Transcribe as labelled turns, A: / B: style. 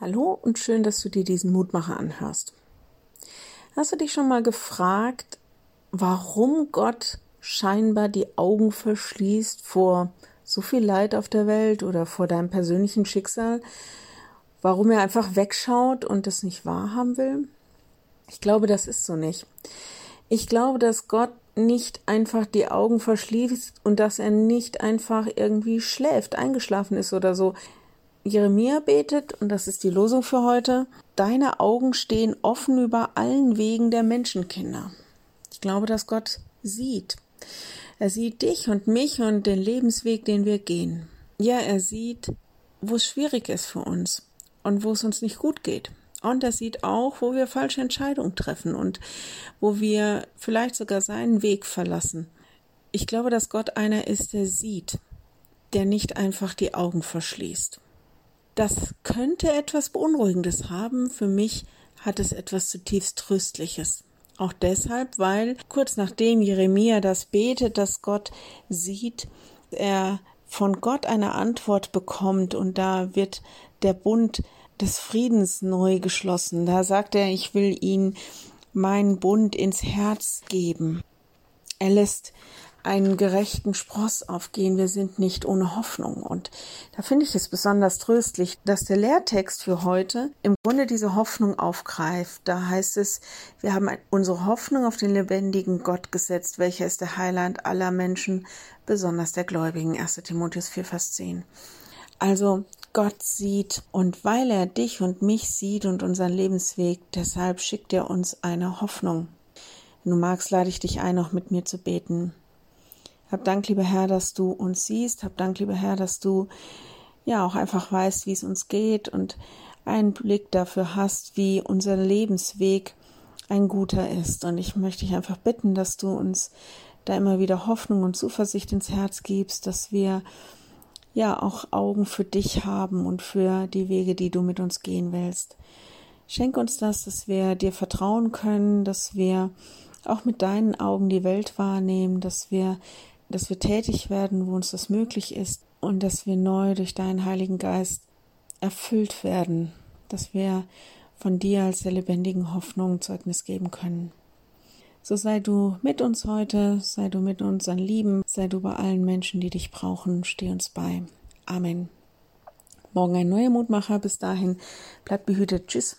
A: Hallo und schön, dass du dir diesen Mutmacher anhörst. Hast du dich schon mal gefragt, warum Gott scheinbar die Augen verschließt vor so viel Leid auf der Welt oder vor deinem persönlichen Schicksal? Warum er einfach wegschaut und es nicht wahrhaben will? Ich glaube, das ist so nicht. Ich glaube, dass Gott nicht einfach die Augen verschließt und dass er nicht einfach irgendwie schläft, eingeschlafen ist oder so. Jeremia betet, und das ist die Losung für heute, Deine Augen stehen offen über allen Wegen der Menschenkinder. Ich glaube, dass Gott sieht. Er sieht dich und mich und den Lebensweg, den wir gehen. Ja, er sieht, wo es schwierig ist für uns und wo es uns nicht gut geht. Und er sieht auch, wo wir falsche Entscheidungen treffen und wo wir vielleicht sogar seinen Weg verlassen. Ich glaube, dass Gott einer ist, der sieht, der nicht einfach die Augen verschließt. Das könnte etwas Beunruhigendes haben. Für mich hat es etwas zutiefst Tröstliches. Auch deshalb, weil kurz nachdem Jeremia das betet, dass Gott sieht, er von Gott eine Antwort bekommt und da wird der Bund des Friedens neu geschlossen. Da sagt er, ich will ihn meinen Bund ins Herz geben. Er lässt einen gerechten Spross aufgehen. Wir sind nicht ohne Hoffnung. Und da finde ich es besonders tröstlich, dass der Lehrtext für heute im Grunde diese Hoffnung aufgreift. Da heißt es, wir haben unsere Hoffnung auf den lebendigen Gott gesetzt, welcher ist der Heiland aller Menschen, besonders der Gläubigen. 1. Timotheus 4, Vers 10. Also Gott sieht und weil er dich und mich sieht und unseren Lebensweg, deshalb schickt er uns eine Hoffnung. Wenn du magst, lade ich dich ein, noch mit mir zu beten. Hab Dank, lieber Herr, dass du uns siehst. Hab Dank, lieber Herr, dass du ja auch einfach weißt, wie es uns geht und einen Blick dafür hast, wie unser Lebensweg ein guter ist. Und ich möchte dich einfach bitten, dass du uns da immer wieder Hoffnung und Zuversicht ins Herz gibst, dass wir ja auch Augen für dich haben und für die Wege, die du mit uns gehen willst. Schenk uns das, dass wir dir vertrauen können, dass wir auch mit deinen Augen die Welt wahrnehmen, dass wir dass wir tätig werden, wo uns das möglich ist und dass wir neu durch deinen Heiligen Geist erfüllt werden, dass wir von dir als der lebendigen Hoffnung Zeugnis geben können. So sei du mit uns heute, sei du mit uns an Lieben, sei du bei allen Menschen, die dich brauchen, steh uns bei. Amen. Morgen ein neuer Mutmacher. Bis dahin, bleibt behütet. Tschüss.